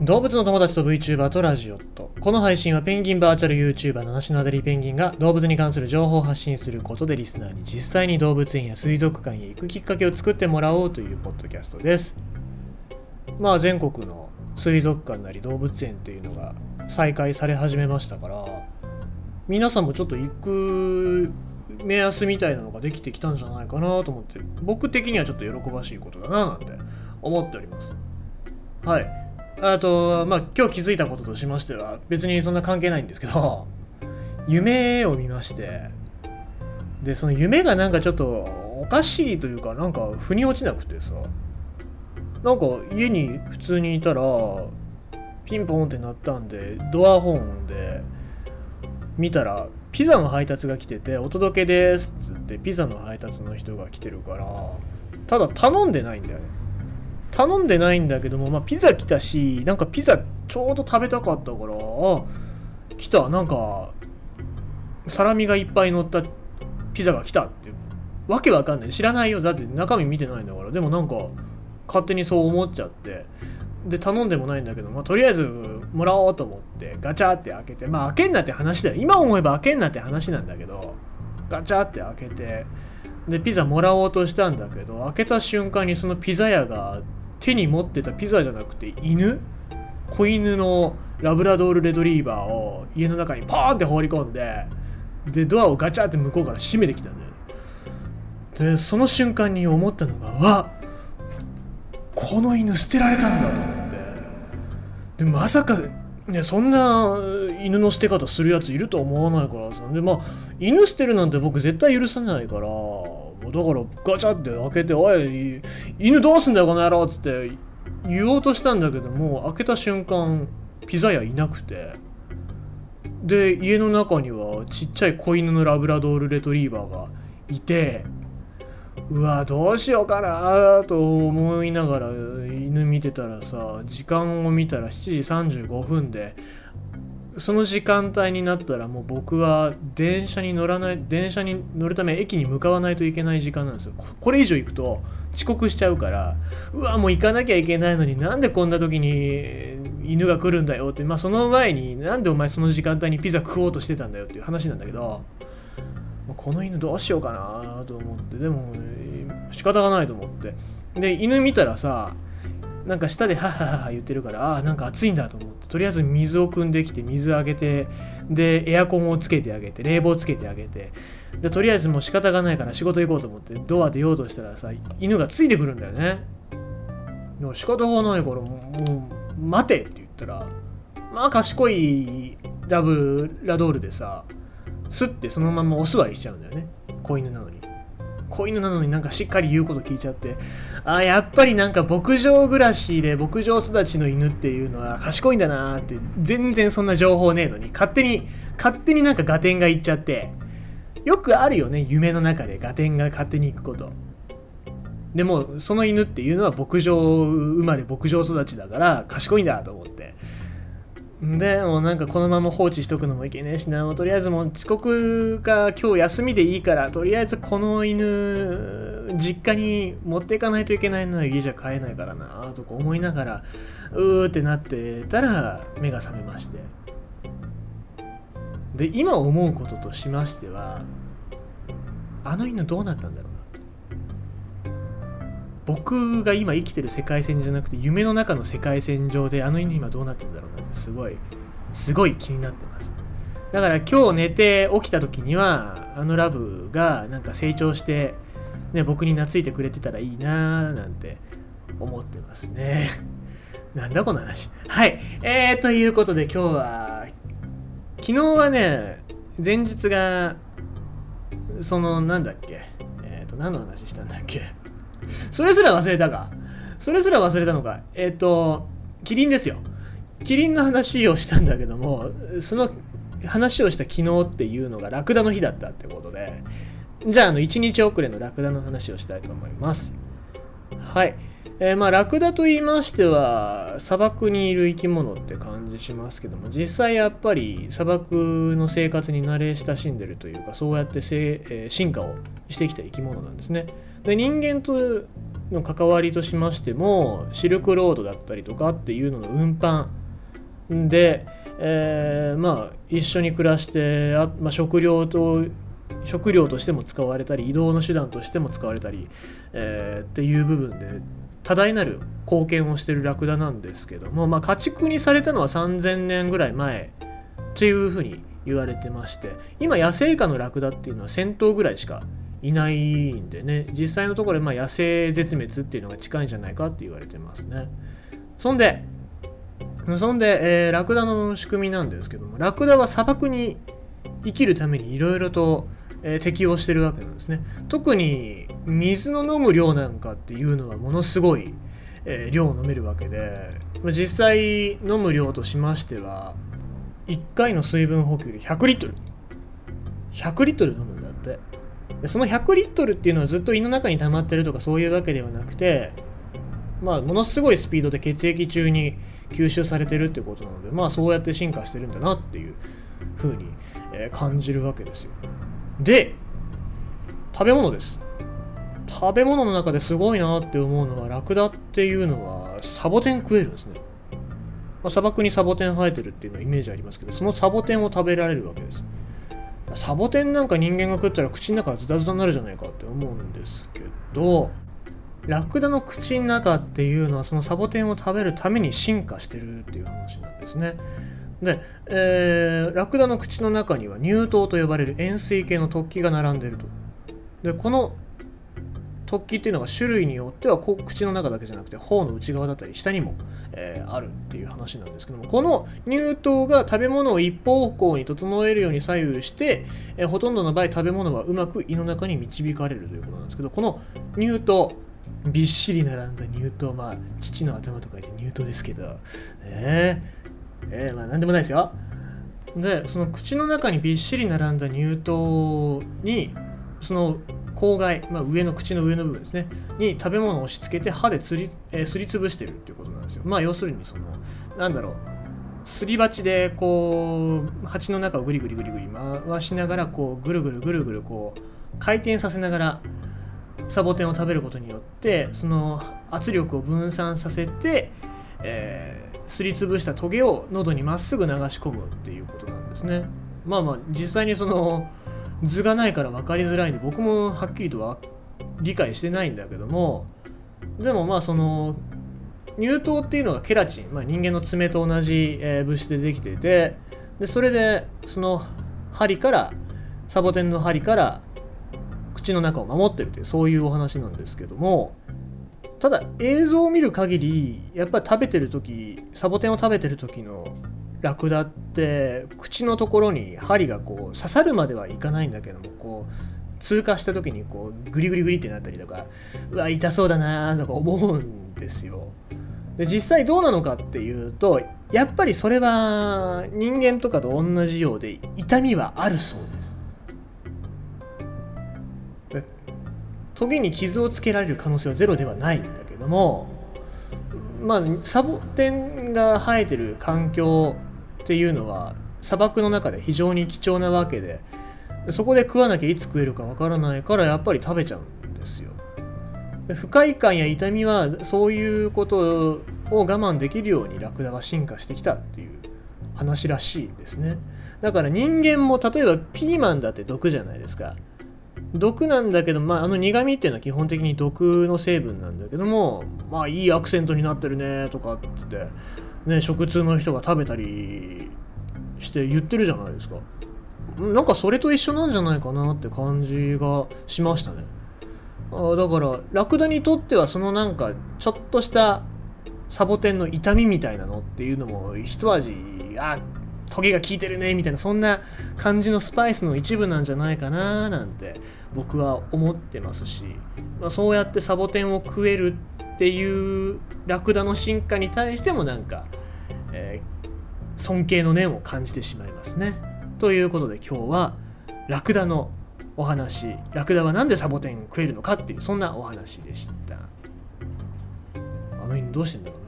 動物の友達と VTuber とラジオと。この配信はペンギンバーチャル YouTuber 七種のアデリペンギンが動物に関する情報を発信することでリスナーに実際に動物園や水族館へ行くきっかけを作ってもらおうというポッドキャストです。まあ全国の水族館なり動物園というのが再開され始めましたから皆さんもちょっと行く目安みたいなのができてきたんじゃないかなと思って僕的にはちょっと喜ばしいことだななんて思っております。はい。あと、まあ、今日気づいたこととしましては、別にそんな関係ないんですけど、夢を見まして、で、その夢がなんかちょっとおかしいというか、なんか腑に落ちなくてさ、なんか家に普通にいたら、ピンポンって鳴ったんで、ドアホーンで、見たら、ピザの配達が来てて、お届けですっつって、ピザの配達の人が来てるから、ただ頼んでないんだよね。頼んでないんだけども、まあ、ピザ来たしなんかピザちょうど食べたかったからあ来た。なんかサラミがいっぱい乗ったピザが来たってわけわかんない。知らないよ。だって中身見てないんだから。でもなんか勝手にそう思っちゃって。で頼んでもないんだけど、まあ、とりあえずもらおうと思ってガチャって開けてまあ開けんなって話だよ。今思えば開けんなって話なんだけどガチャって開けてでピザもらおうとしたんだけど開けた瞬間にそのピザ屋が手に持ってたピザじゃなくて犬？子犬のラブラドールレトリーバーを家の中にポーンって放り込んででドアをガチャって向こうから閉めてきたんだよでその瞬間に思ったのがわこの犬捨てられたんだと思って。でまさかねそんな犬の捨て方するやついると思わないからさ。でまあ犬捨てるなんて僕絶対許さないから。だからガチャって開けて「おい犬どうすんだよこの野郎」っつって言おうとしたんだけども開けた瞬間ピザ屋いなくて。で家の中にはちっちゃい子犬のラブラドールレトリーバーがいてうわどうしようかなと思いながら犬見てたらさ時間を見たら7時35分でその時間帯になったらもう僕は電車に乗らない電車に乗るため駅に向かわないといけない時間なんですよ。これ以上行くと遅刻しちゃうからうわもう行かなきゃいけないのになんでこんな時に犬が来るんだよってまあその前になんでお前その時間帯にピザ食おうとしてたんだよっていう話なんだけどこの犬どうしようかなと思ってでも仕方がないと思って。で犬見たらさなんか下でハハハ言ってるからああなんか暑いんだと思って。とりあえず水を汲んできて水あげてでエアコンをつけてあげて冷房つけてあげて。でとりあえずもう仕方がないから仕事行こうと思ってドア出ようとしたらさ犬がついてくるんだよね。でも仕方がないからもう待てって言ったらまあ賢いラブラドールでさスッてそのままお座りしちゃうんだよね。子犬なのに。子犬なのになんかしっかり言うこと聞いちゃって。あやっぱりなんか牧場暮らしで牧場育ちの犬っていうのは賢いんだなーって全然そんな情報ねえのに勝手に勝手になんか合点がいっちゃって。よくあるよね夢の中で合点が勝手に行くこと。でもその犬っていうのは牧場生まれ牧場育ちだから賢いんだと思って。でもうなんかこのまま放置しとくのもいけねえ。しなもうとりあえずもう遅刻が今日休みでいいからとりあえずこの犬実家に持っていかないといけないのは家じゃ飼えないからなとか思いながらうーってなってたら目が覚めまして。で今思うこととしましてはあの犬どうなったんだろう僕が今生きてる世界線じゃなくて夢の中の世界線上であの犬今どうなってるんだろうなってすごいすごい気になってます。だから今日寝て起きた時にはあのラブがなんか成長して、ね、僕に懐いてくれてたらいいなーなんて思ってますね。なんだこの話。はい。えー、ということで今日は昨日はね前日がそのなんだっけ。えっ、ー、と何の話したんだっけ。それすら忘れたか。それすら忘れたのか。えっ、ー、と、キリンですよ。キリンの話をしたんだけども、その話をした昨日っていうのがラクダの日だったってことで、じゃあ、あの、1日遅れのラクダの話をしたいと思います。はい。えー、まあ、ラクダと言いましては、砂漠にいる生き物って感じしますけども、実際やっぱり砂漠の生活に慣れ親しんでるというか、そうやってせ、えー、進化をしてきた生き物なんですね。で人間との関わりとしましてもシルクロードだったりとかっていうのの運搬で、えー、まあ一緒に暮らしてあ、まあ、食料と食料としても使われたり移動の手段としても使われたり、えー、っていう部分で多大なる貢献をしてるラクダなんですけども、まあ、家畜にされたのは3000年ぐらい前というふうに言われてまして今野生下のラクダっていうのは1000頭ぐらいしかいないんでね。実際のところまあ野生絶滅っていうのが近いんじゃないかって言われてますね。そんでそんで、えー、ラクダの仕組みなんですけどもラクダは砂漠に生きるためにいろいろと、えー、適応してるわけなんですね。特に水の飲む量なんかっていうのはものすごい、えー、量飲めるわけで実際飲む量としましては1回の水分補給で100リットル。100リットル飲むんだって。その100リットルっていうのはずっと胃の中に溜まってるとかそういうわけではなくてまあものすごいスピードで血液中に吸収されてるってことなのでまあそうやって進化してるんだなっていうふうに、感じるわけですよ。で食べ物です。食べ物の中ですごいなって思うのはラクダっていうのはサボテン食えるんですね、まあ、砂漠にサボテン生えてるっていうのはイメージありますけどそのサボテンを食べられるわけです。サボテンなんか人間が食ったら口の中がズタズタになるじゃないかって思うんですけどラクダの口の中っていうのはそのサボテンを食べるために進化してるっていう話なんですね。で、えー、ラクダの口の中には乳頭と呼ばれる円錐形の突起が並んでると。でこの突起っていうのが種類によってはこう口の中だけじゃなくて頬の内側だったり下にも、えー、あるっていう話なんですけどもこの乳頭が食べ物を一方向に整えるように左右して、えー、ほとんどの場合食べ物はうまく胃の中に導かれるということなんですけどこの乳頭びっしり並んだ乳頭まあ父の頭とか言って乳頭ですけどえ。ー、えー、まあ何でもないですよ。でその口の中にびっしり並んだ乳頭にその口外、まあ、上の口の上の部分ですね。に食べ物を押し付けて歯でつり,、えー、すりつぶしてるっていうことなんですよ。まあ要するにそのなんだろう。すり鉢でこう鉢の中をぐりぐりぐりぐり回しながらこうぐるぐるぐるぐるこう回転させながらサボテンを食べることによってその圧力を分散させて、えー、すりつぶしたトゲを喉にまっすぐ流し込むっていうことなんですね。まあまあ実際にその図がないから分かりづらいんで僕もはっきりとは理解してないんだけどもでもまあその乳頭っていうのがケラチン、まあ、人間の爪と同じ、えー、物質でできていてでそれでその針からサボテンの針から口の中を守ってるというそういうお話なんですけどもただ映像を見る限りやっぱり食べてる時サボテンを食べてる時のラクダって口のところに針がこう刺さるまではいかないんだけどもこう通過した時にこうグリグリグリってなったりとかうわ痛そうだなとか思うんですよ。で実際どうなのかっていうとやっぱりそれは人間とかと同じようで痛みはあるそうです。トゲに傷をつけられる可能性はゼロではないんだけどもまあサボテンが生えてる環境っていうのは砂漠の中で非常に貴重なわけでそこで食わなきゃいつ食えるかわからないからやっぱり食べちゃうんですよ。不快感や痛みはそういうことを我慢できるようにラクダは進化してきたっていう話らしいんですね。だから人間も例えばピーマンだって毒じゃないですか。毒なんだけど、まあ、あの苦味っていうのは基本的に毒の成分なんだけどもまあいいアクセントになってるねとかってって、ね、食通の人が食べたりして言ってるじゃないですか。なんかそれと一緒なんじゃないかなって感じがしましたね。あだからラクダにとってはそのなんかちょっとしたサボテンの痛みみたいなのっていうのも一味あトゲが効いてるねみたいなそんな感じのスパイスの一部なんじゃないかななんて僕は思ってますし、まあ、そうやってサボテンを食えるっていうラクダの進化に対してもなんか、えー、尊敬の念を感じてしまいますね。ということで今日はラクダのお話ラクダは何でサボテン食えるのかっていうそんなお話でした。あの犬どうしてんだろう